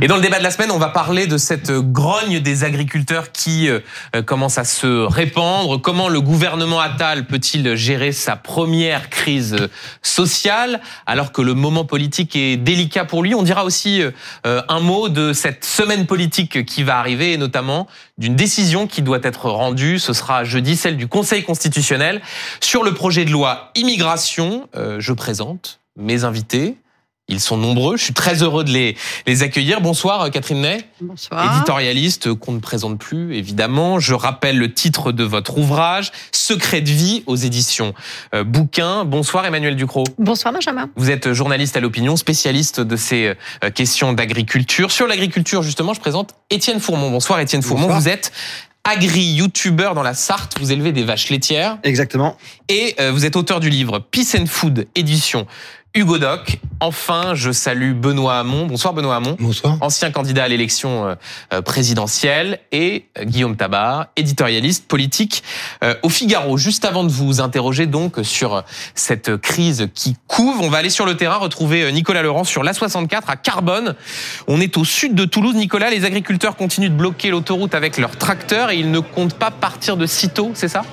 Et dans le débat de la semaine, on va parler de cette grogne des agriculteurs qui euh, commence à se répandre. Comment le gouvernement Attal peut-il gérer sa première crise sociale alors que le moment politique est délicat pour lui? On dira aussi euh, un mot de cette semaine politique qui va arriver et notamment d'une décision qui doit être rendue. Ce sera jeudi, celle du Conseil constitutionnel sur le projet de loi immigration. Euh, je présente mes invités. Ils sont nombreux. Je suis très heureux de les, les accueillir. Bonsoir, euh, Catherine Ney. Bonsoir. Éditorialiste qu'on ne présente plus, évidemment. Je rappelle le titre de votre ouvrage, Secret de vie aux éditions euh, Bouquin. Bonsoir, Emmanuel Ducrot. Bonsoir, Benjamin. Vous êtes journaliste à l'opinion, spécialiste de ces euh, questions d'agriculture. Sur l'agriculture, justement, je présente Étienne Fourmont. Bonsoir, Étienne Fourmont. Vous êtes agri-youtubeur dans la Sarthe. Vous élevez des vaches laitières. Exactement. Et vous êtes auteur du livre Peace and Food, édition Hugo Doc. Enfin, je salue Benoît Hamon. Bonsoir Benoît Hamon. Bonsoir. Ancien candidat à l'élection euh, euh, présidentielle et euh, Guillaume Tabar, éditorialiste politique au Figaro. Juste avant de vous interroger donc sur cette crise qui couve, on va aller sur le terrain retrouver Nicolas Laurent sur l'A64 à Carbone. On est au sud de Toulouse. Nicolas, les agriculteurs continuent de bloquer l'autoroute avec leurs tracteurs et ils ne comptent pas partir de sitôt, c'est ça?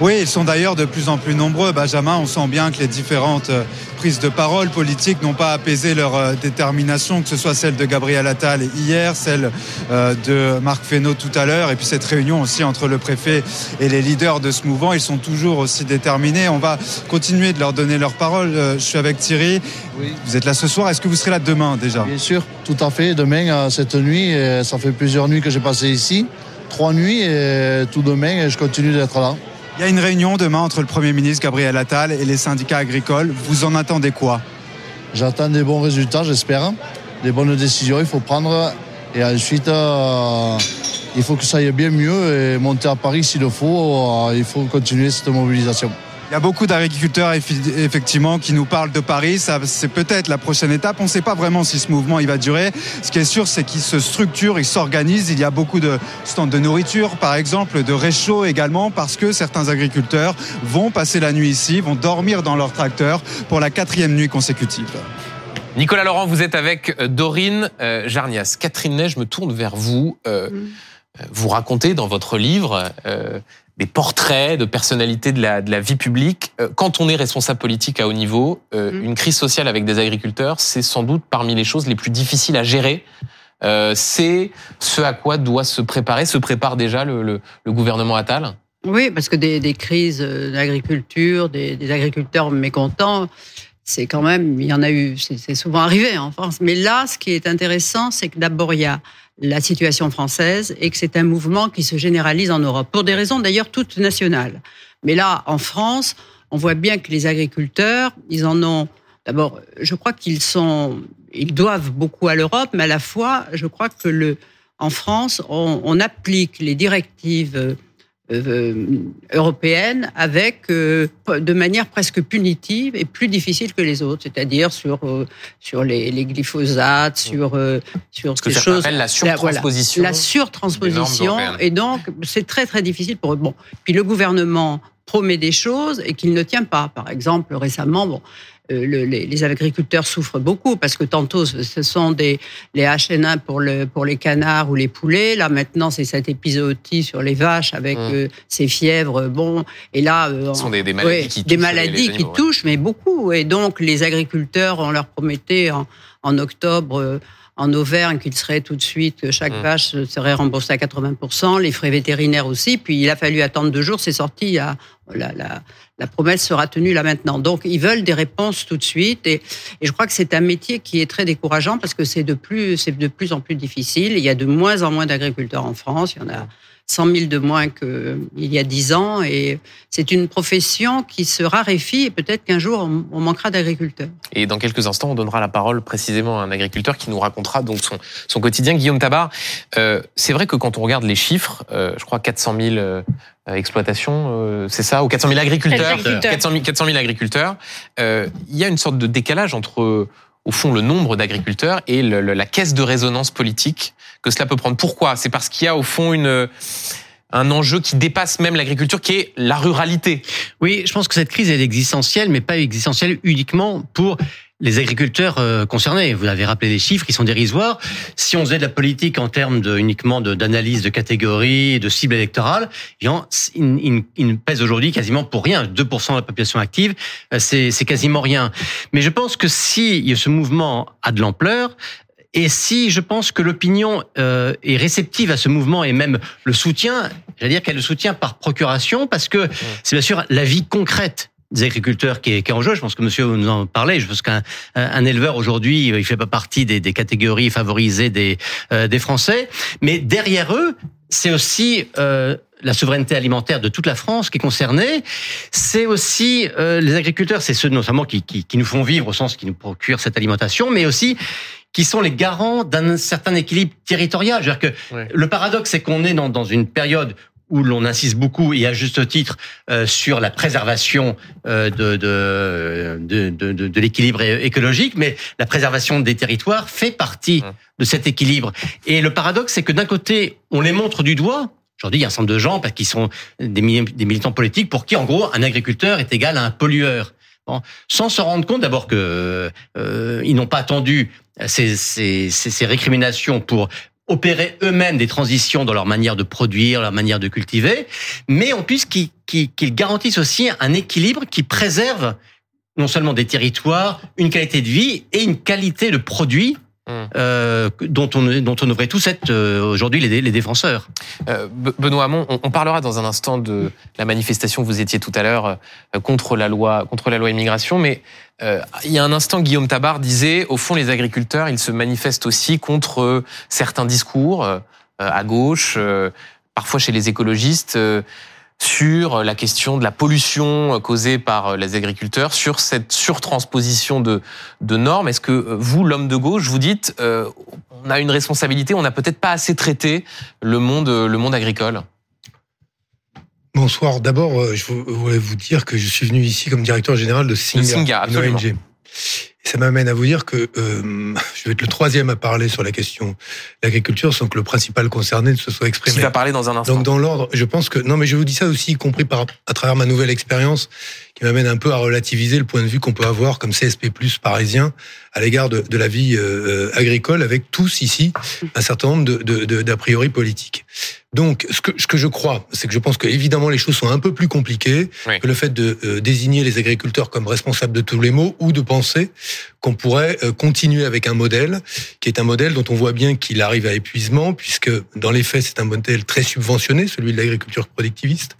Oui, ils sont d'ailleurs de plus en plus nombreux. Benjamin, on sent bien que les différentes euh, prises de parole politiques n'ont pas apaisé leur euh, détermination, que ce soit celle de Gabriel Attal hier, celle euh, de Marc Fesneau tout à l'heure, et puis cette réunion aussi entre le préfet et les leaders de ce mouvement. Ils sont toujours aussi déterminés. On va continuer de leur donner leur parole. Je suis avec Thierry. Oui. Vous êtes là ce soir. Est-ce que vous serez là demain déjà? Bien sûr, tout à fait. Demain, cette nuit, ça fait plusieurs nuits que j'ai passé ici. Trois nuits et tout demain, je continue d'être là. Il y a une réunion demain entre le Premier ministre Gabriel Attal et les syndicats agricoles. Vous en attendez quoi? J'attends des bons résultats, j'espère. Des bonnes décisions, il faut prendre. Et ensuite, euh, il faut que ça aille bien mieux et monter à Paris s'il le faut. Euh, il faut continuer cette mobilisation. Il y a beaucoup d'agriculteurs effectivement qui nous parlent de Paris. c'est peut-être la prochaine étape. On ne sait pas vraiment si ce mouvement il va durer. Ce qui est sûr, c'est qu'il se structure, il s'organise. Il y a beaucoup de stands de nourriture, par exemple, de réchaud également, parce que certains agriculteurs vont passer la nuit ici, vont dormir dans leur tracteur pour la quatrième nuit consécutive. Nicolas Laurent, vous êtes avec euh, Dorine euh, Jarnias. Catherine Ney, je me tourne vers vous. Euh, mm. Vous racontez dans votre livre des portraits de personnalités de la, de la vie publique. Euh, quand on est responsable politique à haut niveau, euh, mm. une crise sociale avec des agriculteurs, c'est sans doute parmi les choses les plus difficiles à gérer. Euh, c'est ce à quoi doit se préparer, se prépare déjà le, le, le gouvernement Attal Oui, parce que des, des crises d'agriculture, des, des, agriculteurs mécontents, c'est quand même, il y en a eu, c'est souvent arrivé en France. Mais là, ce qui est intéressant, c'est que d'abord, il y a la situation française et que c'est un mouvement qui se généralise en Europe, pour des raisons d'ailleurs toutes nationales. Mais là, en France, on voit bien que les agriculteurs, ils en ont... D'abord, je crois qu'ils sont, ils doivent beaucoup à l'Europe, mais à la fois, je crois que le, en France, on, on applique les directives euh, européenne avec euh, de manière presque punitive et plus difficile que les autres, c'est-à-dire sur euh, sur les, les, glyphosates, sur sur Ce que ça choses. la surtransposition. La, surtransposition et donc c'est très très difficile pour eux. Bon, puis le gouvernement promet des choses et qu'il ne tient pas. Par exemple, récemment, bon, euh, les, agriculteurs souffrent beaucoup parce que tantôt ce sont des les HN1 pour le pour les canards ou les poulets. Là maintenant c'est cette épisode sur les vaches avec mmh. euh, ces fièvres. Bon et là euh, ce sont des, maladies qui des touchent maladies qui touchent mais beaucoup et donc les agriculteurs on leur promettait en, en octobre en Auvergne qu'il serait tout de suite, que chaque mmh. vache serait remboursée à 80%, les frais vétérinaires aussi. Puis il a fallu attendre deux jours, c'est sorti. À, la, la, la, promesse sera tenue là maintenant. Donc ils veulent des réponses tout de suite. Et, je crois que c'est un métier qui est très décourageant parce que c'est de plus, c'est de plus en plus difficile. Il y a de moins en moins d'agriculteurs en France. Il y en a 100 000 de moins qu'il y a 10 ans. Et c'est une profession qui se raréfie et peut-être qu'un jour on manquera d'agriculteurs. Et dans quelques instants, on donnera la parole précisément à un agriculteur qui nous racontera donc son, son quotidien. Guillaume Tabar, euh, c'est vrai que quand on regarde les chiffres, euh, je crois 400 000 euh, exploitations, euh, c'est ça, ou 400 000 agriculteurs, 400 000, 400 000 agriculteurs, euh, il y a une sorte de décalage entre au fond le nombre d'agriculteurs et la caisse de résonance politique que cela peut prendre. Pourquoi? C'est parce qu'il y a au fond un enjeu qui dépasse même l'agriculture, qui est la ruralité. Oui, je pense que cette crise est existentielle, mais pas existentielle uniquement pour les agriculteurs euh, concernés. Vous avez rappelé les chiffres, ils sont dérisoires. Si on faisait de la politique en termes de, uniquement d'analyse de, catégories, de cibles électorales, eh il, il, pèse aujourd'hui quasiment pour rien. 2% de la population active, euh, c'est quasiment rien. Mais je pense que si ce mouvement a de l'ampleur, et si je pense que l'opinion euh, est réceptive à ce mouvement et même le soutient, j'allais dire qu'elle le soutient par procuration, parce que c'est bien sûr la vie concrète des agriculteurs qui est, qui est en jeu. Je pense que monsieur nous en parlait. Je pense qu'un un éleveur aujourd'hui, il fait pas partie des, des catégories favorisées des, euh, des Français. Mais derrière eux, c'est aussi euh, la souveraineté alimentaire de toute la France qui est concernée. C'est aussi euh, les agriculteurs, c'est ceux notamment qui, qui, qui, nous font vivre au sens qui nous procurent cette alimentation, mais aussi qui sont les garants d'un certain équilibre territorial. -dire que le paradoxe, c'est qu'on est dans, dans une période où l'on insiste beaucoup et à juste titre euh, sur la préservation euh, de, de, de, de, de l'équilibre écologique, mais la préservation des territoires fait partie de cet équilibre. Et le paradoxe, c'est que d'un côté, on les montre du doigt. Aujourd'hui, il y a un certain nombre de gens qui sont des militants politiques pour qui, en gros, un agriculteur est égal à un pollueur. Bon, sans se rendre compte d'abord que euh, ils n'ont pas attendu ces, ces, ces, récriminations pour opérer eux-mêmes des transitions dans leur manière de produire, leur manière de cultiver, mais en plus qu'ils garantissent aussi un équilibre qui préserve non seulement des territoires, une qualité de vie et une qualité de produit. Euh, dont, on, dont on devrait tous être euh, aujourd'hui les, les, défenseurs. Euh, Benoît Hamon, on, parlera dans un instant de la manifestation que vous étiez tout à l'heure euh, contre la loi contre la loi immigration, mais il y a un instant, Guillaume Tabar disait, au fond, les agriculteurs, ils se manifestent aussi contre certains discours à gauche, parfois chez les écologistes sur la question de la pollution causée par les agriculteurs, sur cette surtransposition de, de normes. Est-ce que euh, vous, l'homme de gauche, vous dites, euh, on a une responsabilité, on n'a peut-être pas assez traité le monde, le monde agricole? Bonsoir. D'abord, euh, je voulais vous dire que je suis venu ici comme directeur général de Singa, une ONG. Ça m'amène à vous dire que euh, je vais être le troisième à parler sur la question de l'agriculture sans que le principal concerné ne se soit exprimé. Qui va parler dans un instant. Donc dans l'ordre, je pense que non, mais je vous dis ça aussi, y compris par à travers ma nouvelle expérience, qui m'amène un peu à relativiser le point de vue qu'on peut avoir comme CSP+ parisien à l'égard de, de, la vie euh, agricole, avec tous ici un certain nombre de d'a priori politiques. Donc, ce que, ce que je crois, c'est que je pense que évidemment les choses sont un peu plus compliquées que le fait de euh, désigner les agriculteurs comme responsables de tous les maux ou de penser qu'on pourrait euh, continuer avec un modèle qui est un modèle dont on voit bien qu'il arrive à épuisement, puisque dans les faits, c'est un modèle très subventionné, celui de l'agriculture productiviste.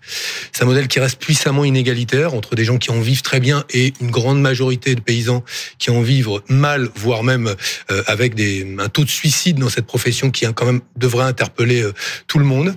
C'est un modèle qui reste puissamment inégalitaire entre des gens qui en vivent très bien et une grande majorité de paysans qui en vivent mal, voire même euh, avec des, un taux de suicide dans cette profession qui quand même devrait interpeller tout le monde.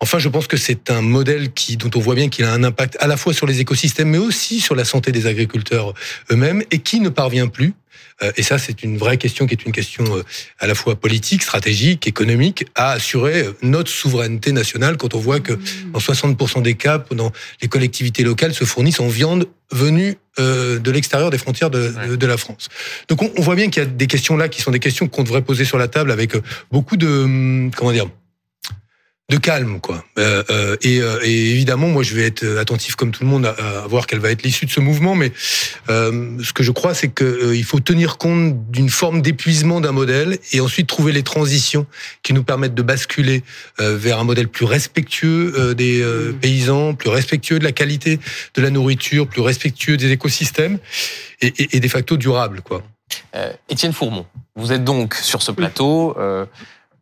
Enfin, je pense que c'est un modèle qui, dont on voit bien qu'il a un impact à la fois sur les écosystèmes, mais aussi sur la santé des agriculteurs eux-mêmes, et qui ne parvient plus. Euh, et ça, c'est une vraie question qui est une question euh, à la fois politique, stratégique, économique, à assurer euh, notre souveraineté nationale quand on voit que mmh. dans 60% des cas, dans les collectivités locales se fournissent en viande venue de l'extérieur des frontières de, de, la France. Donc on, on voit bien qu'il y a des questions là qui sont des questions qu'on devrait poser sur la table avec beaucoup de, hum, comment dire, de calme, quoi. Euh, euh, et, euh, et, évidemment, moi, je vais être attentif comme tout le monde à, voir quelle va être l'issue de ce mouvement. Mais euh, ce que je crois, c'est qu'il faut tenir compte d'une forme d'épuisement d'un modèle et ensuite trouver les transitions qui nous permettent de basculer vers un modèle plus respectueux des mmh. paysans, plus respectueux de la qualité de la nourriture, plus respectueux des écosystèmes et, et, et de facto durable, quoi. Étienne Fourmont, vous êtes donc sur ce plateau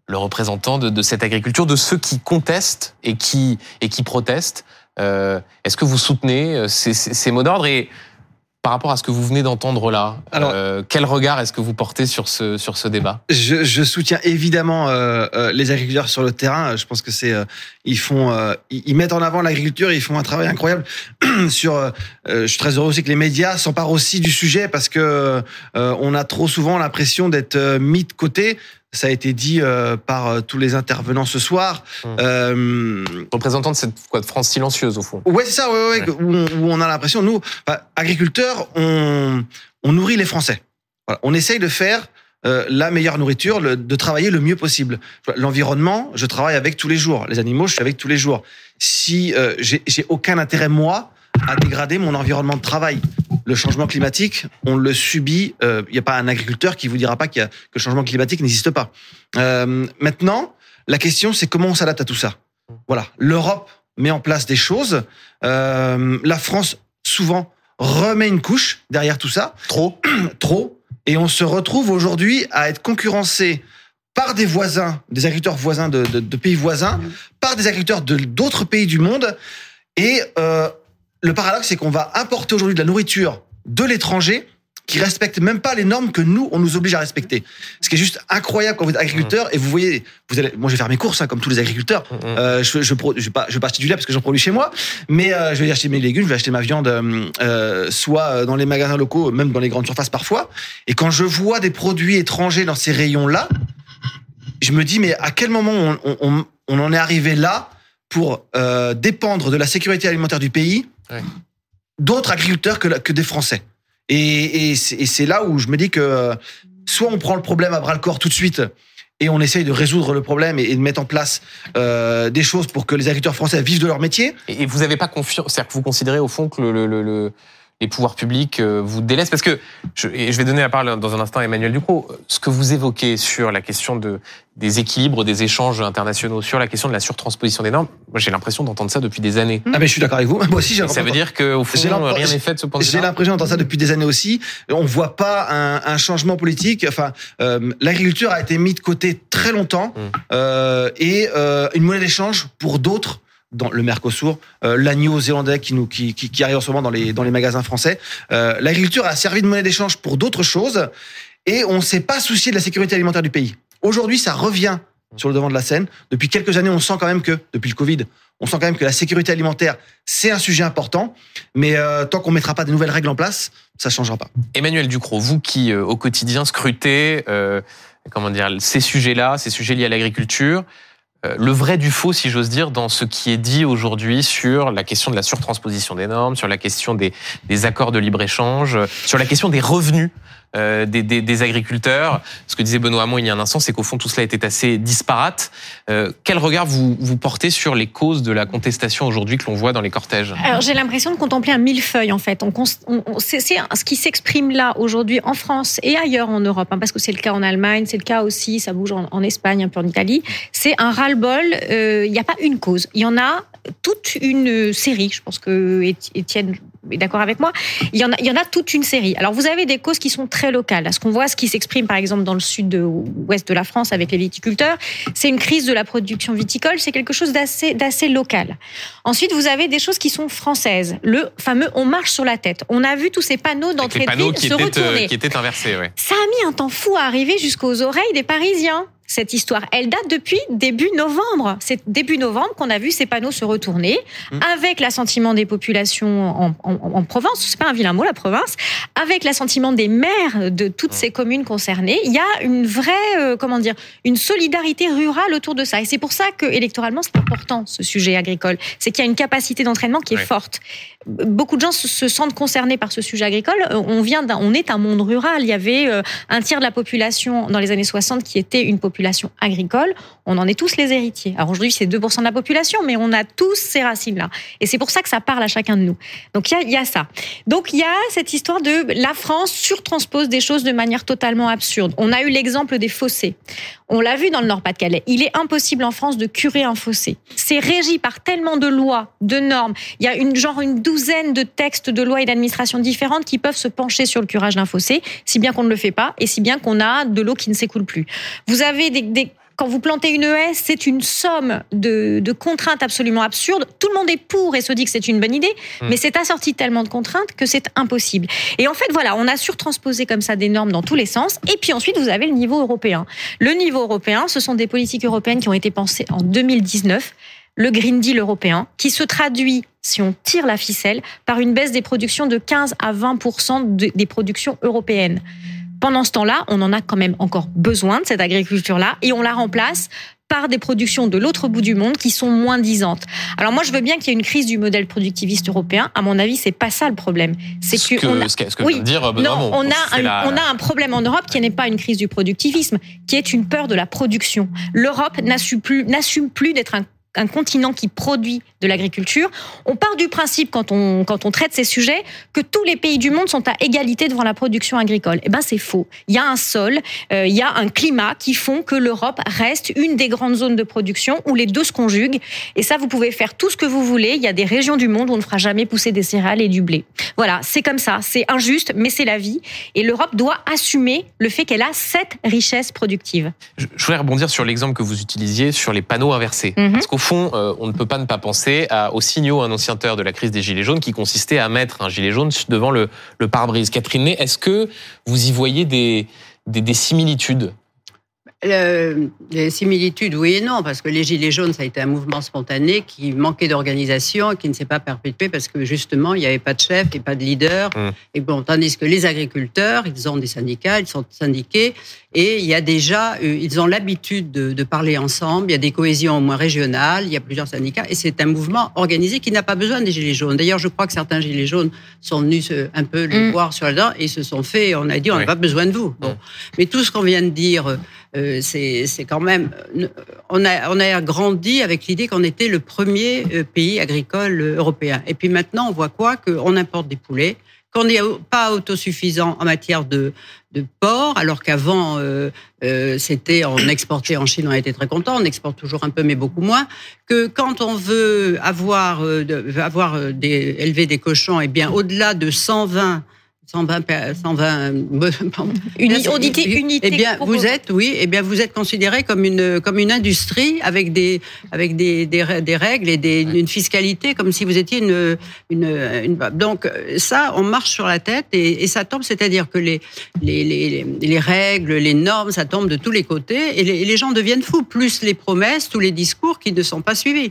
le représentant de, de, cette agriculture, de ceux qui contestent et qui, et qui protestent. Euh, Est-ce que vous soutenez euh, ces, ces, ces mots d'ordre et par rapport à ce que vous venez d'entendre là, Alors, euh, quel regard est-ce que vous portez sur ce sur ce débat? Je, je, soutiens évidemment euh, euh, les agriculteurs sur le terrain. Je pense que c'est euh, ils font euh, ils mettent en avant l'agriculture, ils font un travail incroyable sur. je suis très heureux aussi que les médias s'emparent aussi du sujet parce que on a trop souvent l'impression d'être mis de côté ça a été dit euh, par euh, tous les intervenants ce soir. Mmh. Euh, Représentant de cette quoi, de France silencieuse au fond. Ouais, c'est ça. Ouais, ouais, Où, on, où, on, a l'impression, nous, bah, agriculteurs, on, on nourrit les Français. Voilà. On essaye de faire euh, la meilleure nourriture, le, de travailler le mieux possible. L'environnement, je travaille avec tous les jours. Les animaux, je suis avec tous les jours. Si euh, j'ai aucun intérêt moi à dégrader mon environnement de travail, le changement climatique, on le subit. Il n'y a pas un agriculteur qui vous dira pas qu'il y a, que le changement climatique n'existe pas. Euh, maintenant, la question, c'est comment on s'adapte à tout ça. Voilà, l'Europe met en place des choses. Euh, la France, souvent, remet une couche derrière tout ça. Trop. Trop. Et on se retrouve aujourd'hui à être concurrencé par des voisins, des agriculteurs voisins de, de, de pays voisins, par des agriculteurs de d'autres pays du monde. Et euh, le paradoxe, c'est qu'on va importer aujourd'hui de la nourriture de l'étranger qui respecte même pas les normes que nous on nous oblige à respecter. Ce qui est juste incroyable quand vous êtes agriculteur et vous voyez, vous allez, moi je vais faire mes courses hein, comme tous les agriculteurs. Euh, je, je, pro- je vais pas, je vais pas acheter du lait parce que j'en produis chez moi, mais euh, je vais acheter mes légumes, je vais acheter ma viande, euh, euh, soit dans les magasins locaux, même dans les grandes surfaces parfois. Et quand je vois des produits étrangers dans ces rayons là, je me dis mais à quel moment on, on, on- on en est arrivé là pour euh, dépendre de la sécurité alimentaire du pays Ouais. d'autres agriculteurs que, que des Français. Et, et c'est et c'est là où je me dis que soit on prend le problème à bras le corps tout de suite et on essaye de résoudre le problème et, et de mettre en place euh, des choses pour que les agriculteurs français vivent de leur métier. Et et vous n'avez pas confiance, c'est-à-dire que vous considérez au fond que le, le- le- le- les pouvoirs publics euh, vous délaissent Parce que, je, et je vais donner la parole dans un instant à Emmanuel Ducrot, ce que vous évoquez sur la question de, des équilibres, des échanges internationaux, sur la question de la surtransposition des normes, moi j'ai l'impression d'entendre ça depuis des années. Ah mais je suis d'accord avec vous. Moi aussi j'ai ça veut dire qu'au fond, J'ai rien n'est fait de ce point de J'ai vue-là l'impression d'entendre ça depuis des années aussi. On voit pas un, un changement politique. Enfin, euh, l'agriculture a été mise de côté très longtemps Mm. euh, et euh, une monnaie d'échange pour d'autres dans le Mercosur, euh, l'agneau zélandais qui nous qui, arrive en ce moment dans les magasins français. Euh, l'agriculture a servi de monnaie d'échange pour d'autres choses et on s'est pas soucié de la sécurité alimentaire du pays. Aujourd'hui, ça revient sur le devant de la scène. Depuis quelques années, on sent quand même que depuis le Covid, on sent quand même que la sécurité alimentaire c'est un sujet important. Mais euh, tant qu'on mettra pas de nouvelles règles en place, ça changera pas. Emmanuel Ducrot, vous qui euh, au quotidien scrutez, comment dire, ces sujets-là, ces sujets liés à l'agriculture, le vrai du faux, si j'ose dire, dans ce qui est dit aujourd'hui sur la question de la surtransposition des normes, sur la question des, des accords de libre-échange, euh, sur la question des revenus euh, des, agriculteurs. Ce que disait Benoît Hamon il y a un instant, c'est qu'au fond tout cela était assez disparate. Euh, quel regard vous, vous portez sur les causes de la contestation aujourd'hui que l'on voit dans les cortèges? Alors j'ai l'impression de contempler un millefeuille en fait. C'est ce qui s'exprime là aujourd'hui en France et ailleurs en Europe, hein, parce que c'est le cas en Allemagne, c'est le cas aussi, ça bouge en, Espagne, un peu en Italie. C'est un ras-le-bol. euh, Il n'y a pas une cause, il y en a toute une série. Je pense que Éti- Étienne est d'accord avec moi. Il y en a, il y en a toute une série. Alors vous avez des causes qui sont très locales. Ce qu'on voit, ce qui s'exprime par exemple dans le sud-ouest de la France avec les viticulteurs, c'est une crise de la production viticole. C'est quelque chose d'assez d'assez local. Ensuite, vous avez des choses qui sont françaises. Le fameux on marche sur la tête. On a vu tous ces panneaux d'entrée de ville qui se étaient, euh, retourner. qui étaient inversés, ouais. Ça a mis un temps fou à arriver jusqu'aux oreilles des Parisiens. Cette histoire, elle date depuis début novembre. C'est début novembre qu'on a vu ces panneaux se retourner, Mmh. avec l'assentiment des populations en, en, en province. C'est pas un vilain mot, la province. Avec l'assentiment des maires de toutes Mmh. ces communes concernées. Il y a une vraie, euh, comment dire, une solidarité rurale autour de ça. Et c'est pour ça que électoralement, c'est important ce sujet agricole. C'est qu'il y a une capacité d'entraînement qui est forte. Beaucoup de gens se, se sentent concernés par ce sujet agricole. Euh, On vient, on est un monde rural. Il y avait euh, un tiers de la population dans les années 60 qui était une population agricole. On en est tous les héritiers. Alors aujourd'hui, c'est 2% de la population, mais on a tous ces racines-là. Et c'est pour ça que ça parle à chacun de nous. Donc il y a, ça. Donc il y a cette histoire de la France surtranspose des choses de manière totalement absurde. On a eu l'exemple des fossés. On l'a vu dans le Nord-Pas-de-Calais. Il est impossible en France de curer un fossé. C'est régi par tellement de lois, de normes. Il y a une genre une douzaine de textes de lois et d'administrations différentes qui peuvent se pencher sur le curage d'un fossé, si bien qu'on ne le fait pas et si bien qu'on a de l'eau qui ne s'écoule plus. Vous avez des quand vous plantez une haie, c'est une somme de, de contraintes absolument absurdes. Tout le monde est pour et se dit que c'est une bonne idée, Mm. mais c'est assorti de tellement de contraintes que c'est impossible. Et en fait, voilà, on a surtransposé comme ça des normes dans tous les sens. Et puis ensuite, vous avez le niveau européen. Le niveau européen, ce sont des politiques européennes qui ont été pensées en 2019 le Green Deal européen, qui se traduit, si on tire la ficelle, par une baisse des productions de 15 à 20 de- des productions européennes. Pendant ce temps-là, on en a quand même encore besoin de cette agriculture-là et on la remplace par des productions de l'autre bout du monde qui sont moins disantes. Alors moi, je veux bien qu'il y ait une crise du modèle productiviste européen. À mon avis, c'est pas ça le problème. C'est Ce que, qu'on a- ce que, ce que Oui. dire Benoît non, Hamon. on a, un, la- on a un problème en Europe qui n'est pas une crise du productivisme, qui est une peur de la production. L'Europe n'assume plus, n'assume plus d'être un, un continent qui produit de l'agriculture. On part du principe, quand on, quand on traite ces sujets, que tous les pays du monde sont à égalité devant la production agricole. Eh ben, c'est faux. Il y a un sol, euh, il y a un climat qui font que l'Europe reste une des grandes zones de production où les deux se conjuguent. Et ça, vous pouvez faire tout ce que vous voulez. Il y a des régions du monde où on ne fera jamais pousser des céréales et du blé. Voilà, c'est comme ça. C'est injuste, mais c'est la vie. Et l'Europe doit assumer le fait qu'elle a cette richesse productive. Je je voudrais rebondir sur l'exemple que vous utilisiez sur les panneaux inversés. Mhm. Parce qu'au fond, euh, on ne peut pas ne pas penser à, aux signaux annonciateurs de la crise des Gilets jaunes qui consistait à mettre un gilet jaune devant le, le pare-brise. Catherine est-ce que vous y voyez des, des similitudes? Le- les similitudes, oui et non, parce que les Gilets jaunes, ça a été un mouvement spontané qui manquait d'organisation et qui ne s'est pas perpétué parce que justement, il n'y avait pas de chef et pas de leader. Mm. Et bon, tandis que les agriculteurs, ils ont des syndicats, ils sont syndiqués et il y a déjà, euh, ils ont l'habitude de, de parler ensemble. Il y a des cohésions au moins régionales, il y a plusieurs syndicats et c'est un mouvement organisé qui n'a pas besoin des Gilets jaunes. D'ailleurs, je crois que certains Gilets jaunes sont venus se- un peu les Mm. voir sur la dent et se sont fait, on a dit, on n'a Oui. pas besoin de vous. Bon. Mm. Mais tout ce qu'on vient de dire, euh, c'est quand même. euh, On a, on a grandi avec l'idée qu'on était le premier euh, pays agricole euh, européen. Et puis maintenant, on voit quoi? Qu'on importe des poulets, qu'on n'est pas autosuffisant en matière de, de porc, alors qu'avant, euh, euh, c'était on exportait en Chine, on était très content, on exporte toujours un peu, mais beaucoup moins. Que quand on veut avoir, euh, avoir des, élever des cochons, et bien au-delà de 120 120, per- 120 pardon. Uni- on dit unité. Eh bien, vous êtes, oui, eh bien, vous êtes considéré comme une comme une industrie avec des avec des des, rè- des règles et des, une fiscalité comme si vous étiez une une, une donc ça, on marche sur la tête et, et ça tombe, c'est-à-dire que les les, les les règles, les normes, ça tombe de tous les côtés et les, et les gens deviennent fous. Plus les promesses, tous les discours qui ne sont pas suivis.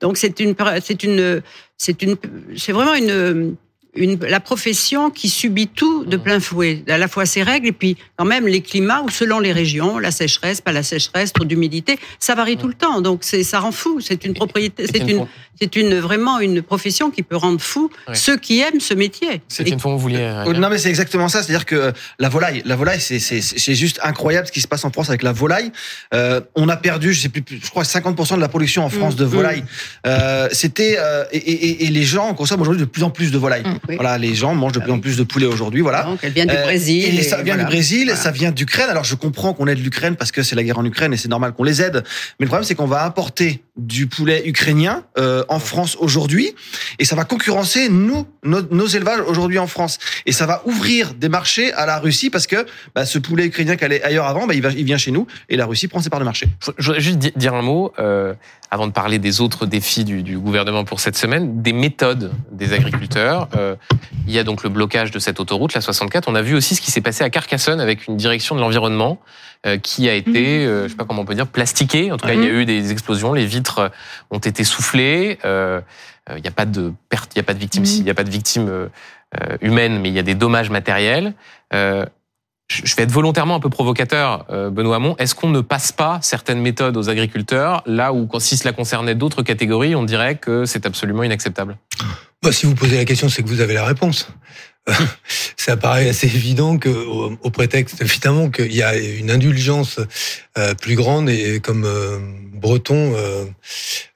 Donc c'est une c'est une c'est une c'est vraiment une une, la profession qui subit tout de plein fouet, à la fois ses règles et puis quand même les climats où selon les régions, la sécheresse, pas la sécheresse, trop d'humidité, ça varie tout le temps. Donc c'est ça rend fou. C'est une propriété, c'est une, c'est une vraiment une profession qui peut rendre fou Ouais. ceux qui aiment ce métier. C'est une fois vous vouliez. euh, Oh, Non mais c'est exactement ça, c'est-à-dire que la volaille, la volaille, c'est c'est c'est juste incroyable ce qui se passe en France avec la volaille. Euh, on a perdu, je sais plus, je crois 50% de la production en France Mm, de volaille. Euh, C'était euh, et, et, et les gens consomment aujourd'hui de plus en plus de volaille. Oui. Voilà, les gens mangent de plus en plus de poulet aujourd'hui. Voilà. Donc elle vient du Euh, Brésil. Et, ça vient voilà. du Brésil, Voilà. ça vient d'Ukraine. Alors je comprends qu'on aide l'Ukraine parce que c'est la guerre en Ukraine et c'est normal qu'on les aide. Mais le problème c'est qu'on va importer du poulet ukrainien euh, en France aujourd'hui et ça va concurrencer nous nos, nos élevages aujourd'hui en France et ça va ouvrir des marchés à la Russie parce que bah, ce poulet ukrainien qui allait ailleurs avant, bah, il, va, il vient chez nous et la Russie prend ses parts de marché. Je voudrais juste di- dire un mot, euh, avant de parler des autres défis du, du gouvernement pour cette semaine, des méthodes des agriculteurs. Euh, il y a donc le blocage de cette autoroute, la 64. On a vu aussi ce qui s'est passé à Carcassonne avec une direction de l'environnement qui a été, euh, je sais pas comment on peut dire, plastiquée. En tout cas, il y a eu des explosions, les vitres ont été soufflées. Euh, euh, il n'y a pas de perte, il n'y a pas de victimes, Mhm. il n'y a pas de victimes euh, euh, humaines, mais il y a des dommages matériels. Euh, je vais être volontairement un peu provocateur, euh, Benoît Hamon. Est-ce qu'on ne passe pas certaines méthodes aux agriculteurs là où, si cela concernait d'autres catégories, on dirait que c'est absolument inacceptable? Bah, si vous posez la question, c'est que vous avez la réponse. Ça paraît assez évident que, au, au prétexte évidemment qu'il y a une indulgence euh, plus grande et comme euh, breton, euh,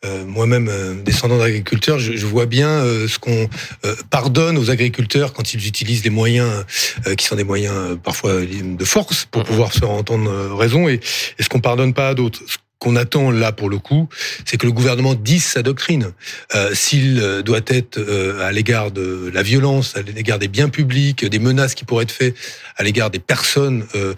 euh, moi-même euh, descendant d'agriculteurs, je, je vois bien euh, ce qu'on euh, pardonne aux agriculteurs quand ils utilisent des moyens euh, qui sont des moyens euh, parfois de force pour Mhm. pouvoir se faire entendre raison et, et ce qu'on pardonne pas à d'autres. Ce qu'on attend là pour le coup, c'est que le gouvernement dise sa doctrine. Euh, S'il euh, doit être euh, à l'égard de la violence, à l'égard des biens publics, des menaces qui pourraient être faites à l'égard des personnes euh,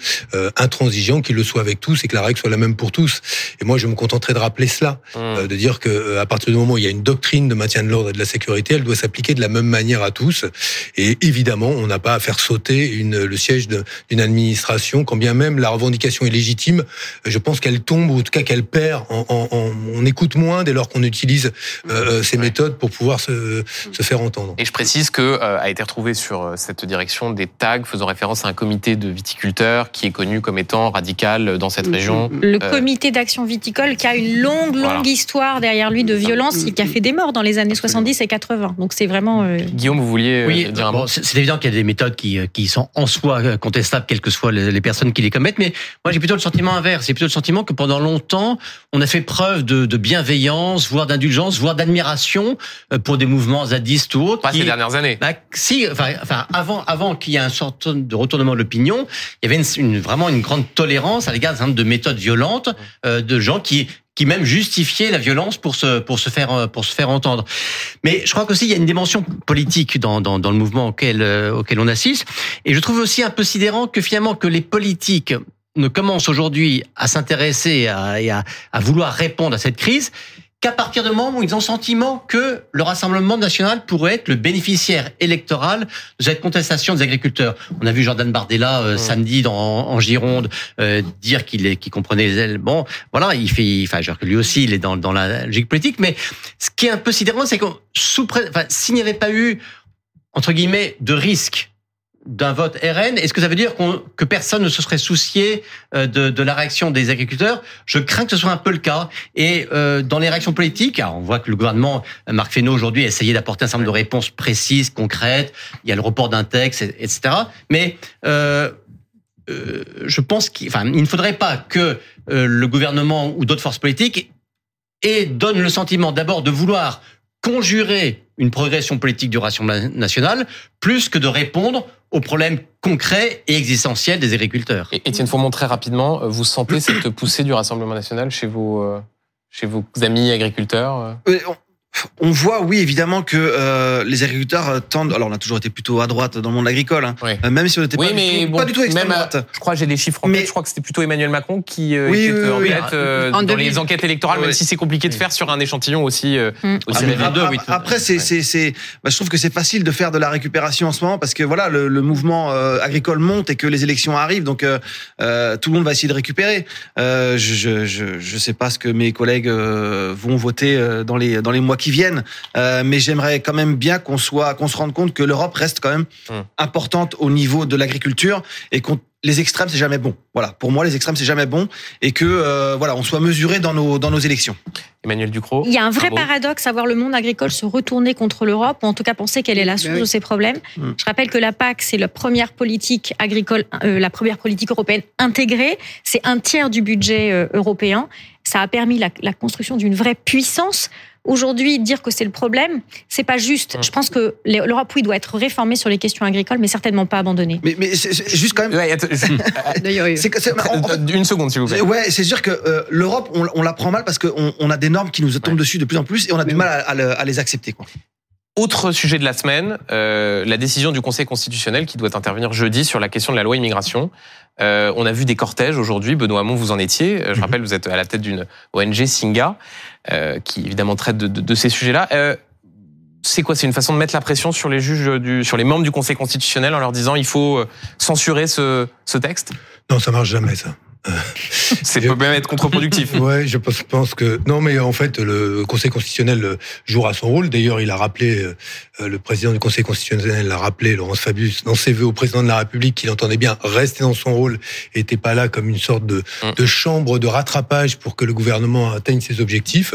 intransigeantes, qu'il le soit avec tous et que la règle soit la même pour tous. Et moi, je me contenterai de rappeler cela, euh, de dire que à partir du moment où il y a une doctrine de maintien de l'ordre et de la sécurité, elle doit s'appliquer de la même manière à tous. Et évidemment, on n'a pas à faire sauter une, le siège d'une administration, quand bien même la revendication est légitime. Je pense qu'elle tombe, ou en tout cas qu'elle perd. En, en- en- on écoute moins dès lors qu'on utilise euh, ces Ouais. méthodes pour pouvoir se, se faire entendre. Et je précise que euh, a été retrouvé sur euh, cette direction des tags faisant référence à un comité de viticulteurs qui est connu comme étant radical dans cette Mhm. région. Le Euh, comité d'action viticole qui a une longue, longue Voilà. histoire derrière lui de violence et qui a fait des morts dans les années Absolument. 70 et 80. Donc c'est vraiment. euh, Guillaume, vous vouliez euh, Oui, dire un bon, mot? c'est évident qu'il y a des méthodes qui, euh, qui sont en soi euh, contestables, quelles que soient les, les personnes qui les commettent. Mais moi, j'ai plutôt le sentiment inverse. J'ai plutôt le sentiment que pendant longtemps, longtemps, on a fait preuve de, de bienveillance, voire d'indulgence, voire d'admiration euh, pour des mouvements zadistes ou autres. Pas qui- ces dernières années. bah, si, enfin, enfin, avant, avant qu'il y ait un sorte de retournement de l'opinion, il y avait une, une- vraiment une grande tolérance à l'égard de méthodes violentes euh, de gens qui qui même justifiaient la violence pour se pour se faire euh, pour se faire entendre. Mais je crois qu'aussi il y a une dimension politique dans dans, dans le mouvement auquel euh, auquel on assiste. Et je trouve aussi un peu sidérant que finalement que les politiques ne commencent aujourd'hui à s'intéresser à, et à, à vouloir répondre à cette crise qu'à partir du moment où ils ont sentiment que le Rassemblement national pourrait être le bénéficiaire électoral de cette contestation des agriculteurs. On a vu Jordan Bardella euh, Mmh. samedi dans, en Gironde euh, dire qu'il est- qu'il comprenait les ailes. Bon, voilà, il fait, enfin, je que lui aussi, il est dans, dans la logique politique. Mais ce qui est un peu sidérant, c'est enfin, s'il n'y avait pas eu entre guillemets de risque d'un vote RN, est-ce que ça veut dire qu'on- que personne ne se serait soucié euh, de, de la réaction des agriculteurs? Je crains que ce soit un peu le cas. Et euh, dans les réactions politiques, alors on voit que le gouvernement, Marc Fesneau aujourd'hui, a essayé d'apporter un certain nombre de réponses précises, concrètes. Il y a le report d'un texte, et- etc. Mais euh, euh, je pense qu'il enfin, il ne faudrait pas que euh, le gouvernement ou d'autres forces politiques et donne le sentiment d'abord de vouloir conjurer une progression politique du Rassemblement national plus que de répondre aux problèmes concrets et existentiels des agriculteurs. Et Étienne Fourmont, très rapidement, euh, vous sentez cette poussée du Rassemblement national chez vos, euh, chez vos amis agriculteurs euh? Euh, on- voit, oui, évidemment, que euh, les agriculteurs euh, tendent. Alors, on a toujours été plutôt à droite dans le monde agricole, hein, Oui. euh, même si on n'était Oui, pas, mais du tout, bon, pas du tout extrême même à- droite. Je crois que j'ai des chiffres en Mais- tête. Je crois que c'était plutôt Emmanuel Macron qui euh, Oui, était oui, en tête oui. euh, En dans 2000. les enquêtes électorales, même si c'est compliqué de faire sur un échantillon aussi. euh, Mm. aussi Ah, deux, oui. Après, après, c'est, c'est, c'est, bah, je trouve que c'est facile de faire de la récupération en ce moment parce que voilà, le, le mouvement euh, agricole monte et que les élections arrivent, donc euh, euh, tout le monde va essayer de récupérer. Euh, je, je, je, je sais pas ce que mes collègues euh, vont voter euh, dans les dans les mois qui viennent, euh, mais j'aimerais quand même bien qu'on soit, qu'on se rende compte que l'Europe reste quand même Hum. importante au niveau de l'agriculture et qu'on les extrêmes c'est jamais bon. Voilà, pour moi les extrêmes c'est jamais bon et que euh, voilà on soit mesuré dans nos dans nos élections. Emmanuel Ducrot. Il y a un vrai paradoxe à voir le monde agricole se retourner contre l'Europe, ou en tout cas penser qu'elle est la source oui. de ses problèmes. Mm. Je rappelle que la PAC, c'est la première politique agricole, euh, la première politique européenne intégrée. C'est un tiers du budget européen. Ça a permis la, la construction d'une vraie puissance. Aujourd'hui, dire que c'est le problème, c'est pas juste. Mm. Je pense que l'Europe, oui, doit être réformée sur les questions agricoles, mais certainement pas abandonnée. Mais juste quand même. Ouais, Une seconde, s'il vous plaît. Ouais, c'est sûr que euh, l'Europe, on, on la prend mal parce qu'on on a des normes qui nous tombent Ouais. dessus de plus en plus et on a du mal à, à le- à les accepter. Quoi. Autre sujet de la semaine, euh, la décision du Conseil constitutionnel qui doit intervenir jeudi sur la question de la loi immigration. Euh, on a vu des cortèges aujourd'hui. Benoît Hamon, vous en étiez. Euh, Je Mhm. rappelle, vous êtes à la tête d'une ONG Singa, euh, qui évidemment traite de, de- de ces sujets-là. C'est quoi? C'est une façon de mettre la pression sur les juges, du, sur les membres du Conseil constitutionnel en leur disant il faut censurer ce, ce texte? Non, ça marche jamais, ça. C'est Je- peut même être contre-productif. Ouais, je pense, que non, mais en fait, le Conseil constitutionnel jouera son rôle. D'ailleurs, il a rappelé, euh, le président du Conseil constitutionnel l'a rappelé, Laurence Fabius, dans ses vœux au président de la République, qu'il entendait bien rester dans son rôle et n'était pas là comme une sorte de, Mm. de chambre de rattrapage pour que le gouvernement atteigne ses objectifs.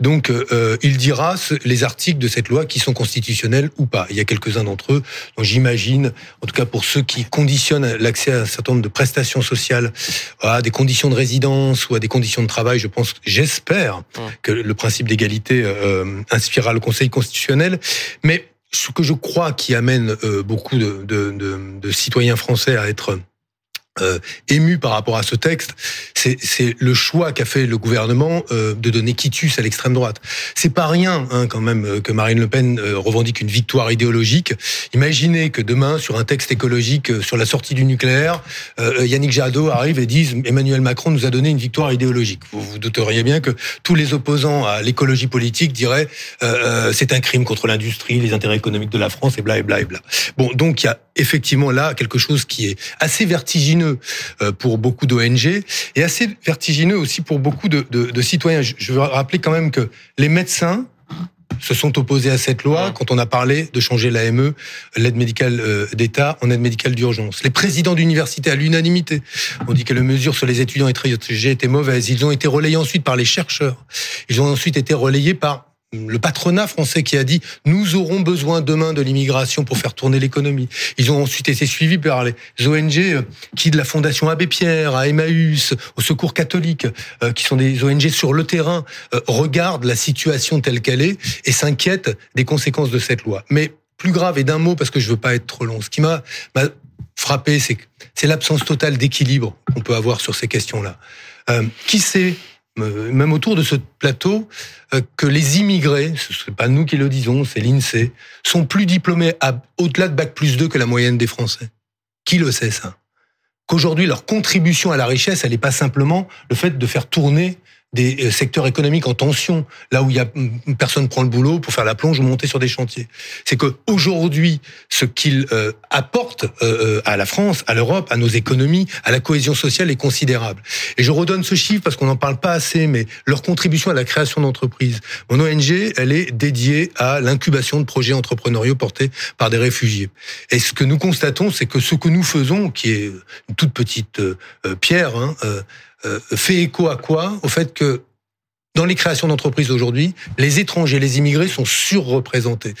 Donc, euh, il dira les articles de cette loi qui sont constitutionnels ou pas. Il y a quelques-uns d'entre eux. Donc, j'imagine, en tout cas pour ceux qui conditionnent l'accès à un certain nombre de prestations sociales à des conditions de résidence ou à des conditions de travail, je pense, j'espère que le principe d'égalité euh, inspirera le Conseil constitutionnel. Mais ce que je crois qui amène euh, beaucoup de, de, de, de citoyens français à être euh, émus par rapport à ce texte, c'est le choix qu'a fait le gouvernement euh, de donner quitus à l'extrême droite. C'est pas rien, hein, quand même, euh, que Marine Le Pen revendique une victoire idéologique. Imaginez que demain, sur un texte écologique sur la sortie du nucléaire, Yannick Jadot arrive et dise Emmanuel Macron nous a donné une victoire idéologique. Vous vous douteriez bien que tous les opposants à l'écologie politique diraient c'est un crime contre l'industrie, les intérêts économiques de la France et bla bla bla. Bon, donc il y a effectivement là quelque chose qui est assez vertigineux euh, pour beaucoup d'ONG et assez vertigineux aussi pour beaucoup de, de, de citoyens. Je, veux rappeler quand même que les médecins se sont opposés à cette loi Ouais. quand on a parlé de changer l'AME, l'aide médicale euh, d'État, en aide médicale d'urgence. Les présidents d'université, à l'unanimité, ont dit que les mesures sur les étudiants étrangers étaient mauvaises. Ils ont été relayés ensuite par les chercheurs. Ils ont ensuite été relayés par le patronat français qui a dit nous aurons besoin demain de l'immigration pour faire tourner l'économie. Ils ont ensuite été suivis par les ONG euh, qui de la Fondation Abbé Pierre à Emmaüs, au Secours catholique, euh, qui sont des ONG sur le terrain, euh, regardent la situation telle qu'elle est et s'inquiètent des conséquences de cette loi. Mais plus grave et d'un mot parce que je veux pas être trop long. Ce qui m'a frappé, c'est l'absence totale d'équilibre qu'on peut avoir sur ces questions-là. Euh, qui sait même autour de ce plateau, euh, que les immigrés, ce n'est pas nous qui le disons, c'est l'INSEE, sont plus diplômés au-delà de Bac plus 2 que la moyenne des Français. Qui le sait ça? Qu'aujourd'hui, leur contribution à la richesse, elle n'est pas simplement le fait de faire tourner des euh, secteurs économiques en tension, là où il y a personne prend le boulot pour faire la plonge ou monter sur des chantiers. C'est que aujourd'hui, ce qu'ils euh, apportent euh, à la France, à l'Europe, à nos économies, à la cohésion sociale est considérable. Et je redonne ce chiffre parce qu'on n'en parle pas assez, mais leur contribution à la création d'entreprises. Mon ONG, elle est dédiée à l'incubation de projets entrepreneuriaux portés par des réfugiés. Et ce que nous constatons, c'est que ce que nous faisons, qui est une toute petite pierre, hein, euh, fait écho à quoi? Au fait que dans les créations d'entreprises aujourd'hui, les étrangers, les immigrés sont surreprésentés.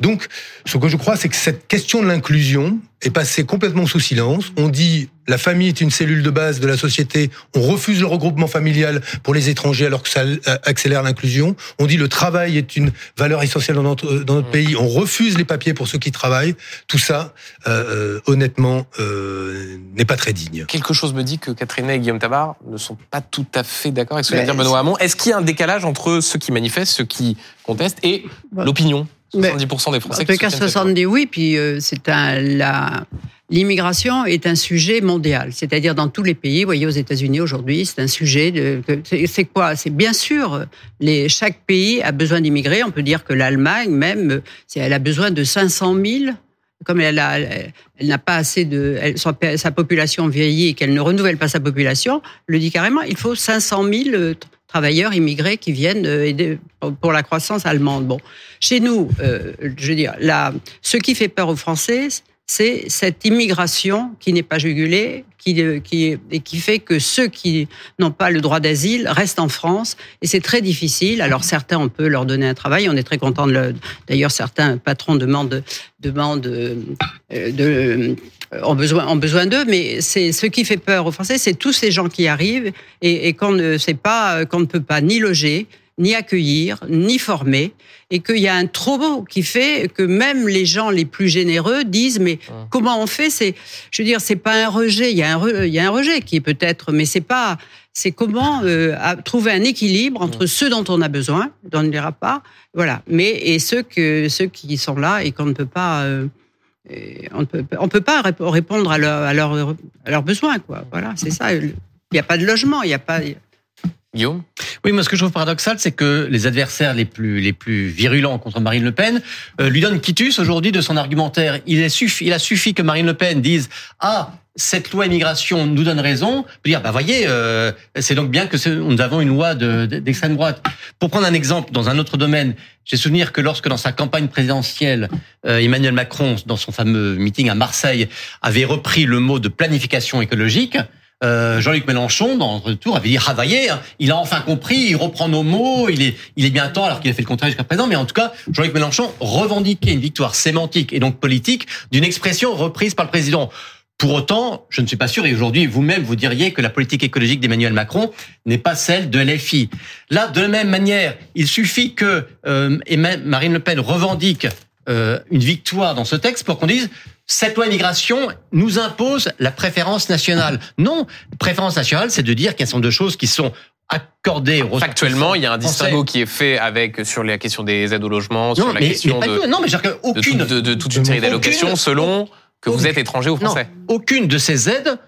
Donc, ce que je crois, c'est que cette question de l'inclusion est passée complètement sous silence. On dit la famille est une cellule de base de la société. On refuse le regroupement familial pour les étrangers alors que ça euh, accélère l'inclusion. On dit le travail est une valeur essentielle dans notre, dans notre pays. On refuse les papiers pour ceux qui travaillent. Tout ça, euh, euh honnêtement, euh, n'est pas très digne. Quelque chose me dit que Catherine et Guillaume Tabar ne sont pas tout à fait d'accord avec ce que vient dire Benoît Hamon. Est-ce qu'il y a un décalage entre ceux qui manifestent, ceux qui contestent et bah, l'opinion? 70% des Français. En tout cas, 70, oui. Puis euh, c'est un la L'immigration est un sujet mondial, c'est-à-dire dans tous les pays. Vous voyez, aux États-Unis aujourd'hui, c'est un sujet. De, c'est quoi? C'est bien sûr, les, chaque pays a besoin d'immigrés. On peut dire que l'Allemagne, même, elle a besoin de 500 000 comme elle a, elle n'a pas assez de, elle, sa population vieillit et qu'elle ne renouvelle pas sa population, le dit carrément, il faut 500 000 travailleurs immigrés qui viennent euh, aider pour la croissance allemande. Bon, chez nous, euh, je veux dire, là, ce qui fait peur aux Français, c'est cette immigration qui n'est pas jugulée, qui, euh, qui, et qui fait que ceux qui n'ont pas le droit d'asile restent en France. Et c'est très difficile. Alors certains, on peut leur donner un travail. On est très content. D'ailleurs, certains patrons demandent, demandent euh, de, ont besoin, ont besoin d'eux. Mais c'est ce qui fait peur aux Français, c'est tous ces gens qui arrivent et, et qu'on ne sait pas, qu'on ne peut pas ni loger, ni accueillir, ni former, et qu'il y a un trop beau qui fait que même les gens les plus généreux disent mais hum. comment on fait? C'est, je veux dire, c'est pas un rejet. Il y a un, il y a un rejet qui est peut-être, mais c'est pas. C'est comment euh, trouver un équilibre entre hum. ceux dont on a besoin, dont on ne dira pas, voilà, mais et ceux que ceux qui sont là et qu'on ne peut pas. Euh, on ne peut, on peut pas répondre à, leur, à, leur, à leurs besoins, quoi. Voilà, c'est ça. Il n'y a pas de logement, il n'y a pas. Oui, moi ce que je trouve paradoxal, c'est que les adversaires les plus les plus virulents contre Marine Le Pen euh, lui donnent quitus aujourd'hui de son argumentaire. Il, est suffi, il a suffi que Marine Le Pen dise ah cette loi immigration nous donne raison, pour dire bah voyez, euh, c'est donc bien que nous avons une loi d'extrême droite. Pour prendre un exemple dans un autre domaine, j'ai souvenir que lorsque dans sa campagne présidentielle, euh, Emmanuel Macron, dans son fameux meeting à Marseille, avait repris le mot de planification écologique, euh, Jean-Luc Mélenchon, dans le tour, avait dit travailler. Hein. Il a enfin compris, il reprend nos mots, il est, il est bien temps, alors qu'il a fait le contraire jusqu'à présent. Mais en tout cas, Jean-Luc Mélenchon revendiquait une victoire sémantique et donc politique d'une expression reprise par le président. Pour autant, je ne suis pas sûr, et aujourd'hui, vous-même, vous diriez que la politique écologique d'Emmanuel Macron n'est pas celle de LFI. Là, de la même manière, il suffit que euh, Marine Le Pen revendique euh, une victoire dans ce texte pour qu'on dise cette loi immigration nous impose la préférence nationale. Non, préférence nationale, c'est de dire qu'il y a un certain nombre de choses qui sont accordées aux Actuellement, il y a un distinguo qui est fait avec sur la question des aides au logement, sur la question de, non, mais aucune, de, toute une série d'allocations selon que vous êtes étranger ou français. aucune de ces aides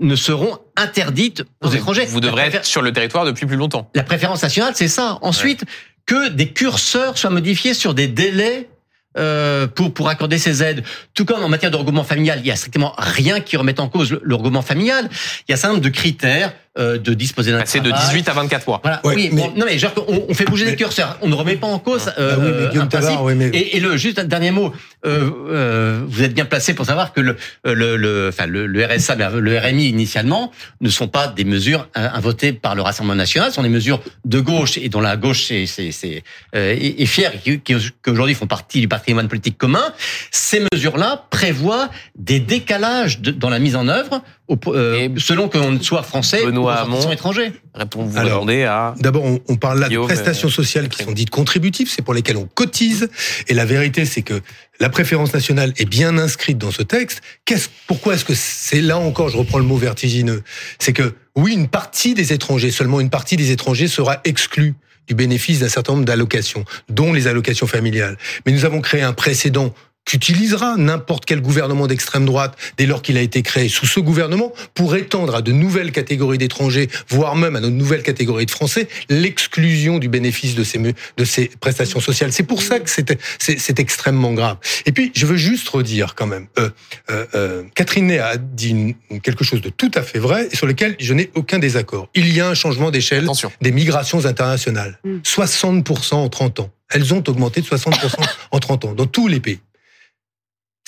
ne seront interdites aux étrangers. Vous devrez être sur le territoire depuis plus longtemps. La préférence nationale, c'est ça. Ensuite, que des curseurs soient modifiés sur des délais euh, pour pour accorder ces aides. Tout comme en matière de regroupement familial, il y a strictement rien qui remette en cause le, familial. Il y a un certain nombre de critères euh, de disposer d'un C'est de travail. 18 à 24 mois. Voilà. Ouais, oui, mais- bon, non mais genre, on, on fait bouger Mais- les curseurs. On ne remet pas en cause. euh, Ah oui, mais Guillaume un principe. Oui, mais- et, et le juste un dernier mot. Euh, euh, vous êtes bien placé pour savoir que le le le, enfin, le, le RSA, le RMI initialement ne sont pas des mesures euh, votées par le Rassemblement national, ce sont des mesures de gauche et dont la gauche est, c'est, c'est, euh, est, est fière et qui, qui, qui aujourd'hui font partie du patrimoine politique commun. Ces mesures-là prévoient des décalages de- dans la mise en œuvre au, euh, selon qu'on soit français Benoît ou ressortissant Hamon. étranger. Répond, vous Alors, répondez à. D'abord, on, on parle là de Guillaume, prestations euh, sociales qui sont dites contributives, c'est pour lesquelles on cotise. Et la vérité, c'est que la préférence nationale est bien inscrite dans ce texte. Qu'est-ce, pourquoi est-ce que c'est là encore, je reprends le mot vertigineux, c'est que oui, une partie des étrangers, seulement une partie des étrangers sera exclue du bénéfice d'un certain nombre d'allocations, dont les allocations familiales. Mais nous avons créé un précédent qu'utilisera n'importe quel gouvernement d'extrême droite dès lors qu'il a été créé sous ce gouvernement pour étendre à de nouvelles catégories d'étrangers, voire même à de nouvelles catégories de Français, l'exclusion du bénéfice de ces, de ces prestations sociales. C'est pour ça que c'est, extrêmement grave. Et puis, je veux juste redire quand même, euh, euh, euh, Catherine Ney a dit une- quelque chose de tout à fait vrai et sur lequel je n'ai aucun désaccord. Il y a un changement d'échelle des migrations internationales. Mm. 60% en 30 ans. Elles ont augmenté de 60% en 30 ans dans tous les pays.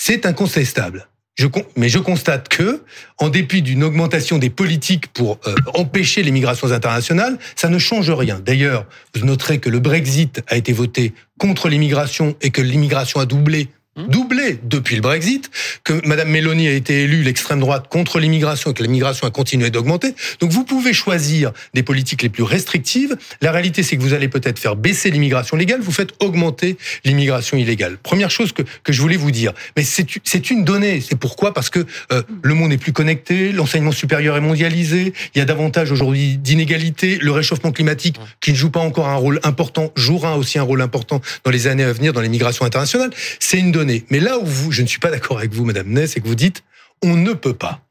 C'est incontestable. Je, mais je constate que, en dépit d'une augmentation des politiques pour euh, empêcher les migrations internationales, ça ne change rien. D'ailleurs, vous noterez que le Brexit a été voté contre l'immigration et que l'immigration a doublé. Doublé depuis le Brexit, que Madame Mélanie a été élue l'extrême droite contre l'immigration et que l'immigration a continué d'augmenter. Donc vous pouvez choisir des politiques les plus restrictives. La réalité, c'est que vous allez peut-être faire baisser l'immigration légale, vous faites augmenter l'immigration illégale. Première chose que, que je voulais vous dire, mais c'est c'est une donnée. C'est pourquoi? Parce que euh, le monde est plus connecté, l'enseignement supérieur est mondialisé, il y a davantage aujourd'hui d'inégalités, le réchauffement climatique qui ne joue pas encore un rôle important jouera aussi un rôle important dans les années à venir dans les migrations internationales. C'est une donnée. Mais là où vous, je ne suis pas d'accord avec vous, Madame Ney, c'est que vous dites on ne peut pas.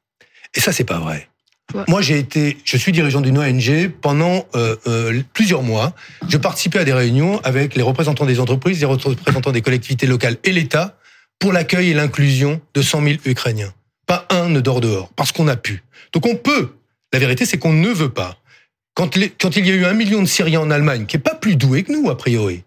Et ça, c'est pas vrai. Ouais. Moi, j'ai été, je suis dirigeant d'une ONG pendant euh, euh, plusieurs mois. Je participais à des réunions avec les représentants des entreprises, les représentants des collectivités locales et l'État pour l'accueil et l'inclusion de 100 000 Ukrainiens. Pas un ne dort dehors, parce qu'on a pu. Donc on peut. La vérité, c'est qu'on ne veut pas. Quand, les- quand il y a eu un million de Syriens en Allemagne, qui est pas plus doué que nous, a priori,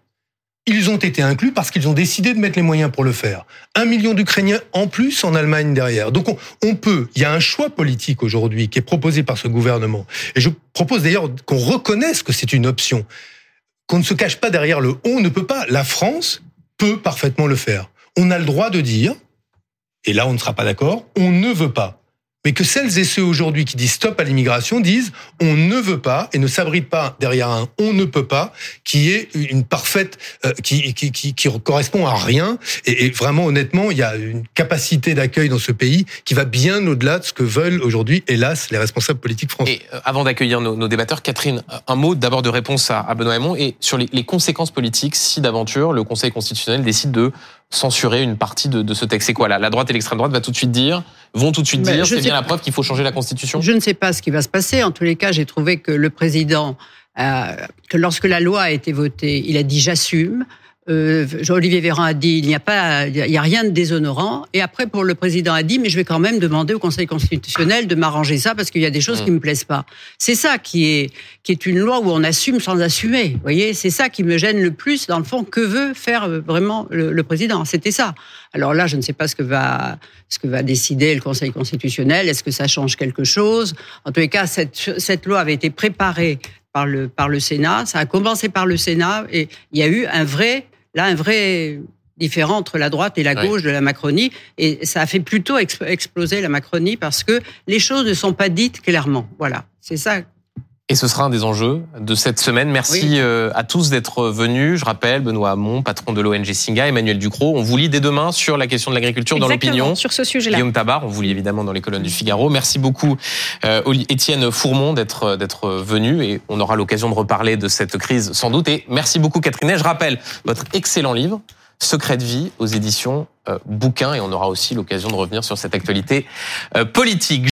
ils ont été inclus parce qu'ils ont décidé de mettre les moyens pour le faire. Un million d'Ukrainiens en plus en Allemagne derrière. Donc on, peut, il y a un choix politique aujourd'hui qui est proposé par ce gouvernement. Et je propose d'ailleurs qu'on reconnaisse que c'est une option. Qu'on ne se cache pas derrière le on ne peut pas. La France peut parfaitement le faire. On a le droit de dire, et là on ne sera pas d'accord, on ne veut pas. Mais que celles et ceux aujourd'hui qui disent stop à l'immigration disent on ne veut pas et ne s'abritent pas derrière un on ne peut pas qui est une parfaite euh, qui, qui, qui, qui correspond à rien et, et vraiment honnêtement il y a une capacité d'accueil dans ce pays qui va bien au-delà de ce que veulent aujourd'hui hélas les responsables politiques français. Et euh, avant d'accueillir nos, nos débatteurs, Catherine, un mot d'abord de réponse à, à Benoît Hamon et sur les, les conséquences politiques si d'aventure le Conseil constitutionnel décide de censurer une partie de, de ce texte. C'est quoi là? La droite et l'extrême droite va tout de suite dire, vont tout de suite Mais dire, c'est bien la preuve qu'il faut changer la Constitution? Je ne sais pas ce qui va se passer. En tous les cas, j'ai trouvé que le président, euh, que lorsque la loi a été votée, il a dit j'assume. Euh, Olivier Véran a dit il n'y a pas, il y a rien de déshonorant. Et après, pour le président a dit mais je vais quand même demander au Conseil constitutionnel de m'arranger ça parce qu'il y a des choses qui me plaisent pas. C'est ça qui est qui est une loi où on assume sans assumer. Vous voyez, c'est ça qui me gêne le plus dans le fond. Que veut faire euh, vraiment le, le président? C'était ça. Alors là, je ne sais pas ce que va ce que va décider le Conseil constitutionnel. Est-ce que ça change quelque chose? En tous les cas, cette cette loi avait été préparée par le par le Sénat. Ça a commencé par le Sénat et il y a eu un vrai là un vrai différent entre la droite et la gauche de la Macronie et ça a fait plutôt ex- exploser la Macronie parce que les choses ne sont pas dites clairement. Voilà, c'est ça. Et ce sera un des enjeux de cette semaine. Merci Oui. euh, à tous d'être venus. Je rappelle, Benoît Hamon, patron de l'ONG Singa, Emmanuel Ducrot. On vous lit dès demain sur la question de l'agriculture dans l'opinion. sur ce sujet-là. Guillaume Tabar, on vous lit évidemment dans les colonnes du Figaro. Merci beaucoup, euh, Étienne Fourmont, d'être d'être venu et on aura l'occasion de reparler de cette crise sans doute. Et merci beaucoup, Catherine. Et Je rappelle votre excellent livre, Secret de vie, aux éditions euh, Bouquin, et on aura aussi l'occasion de revenir sur cette actualité euh, politique.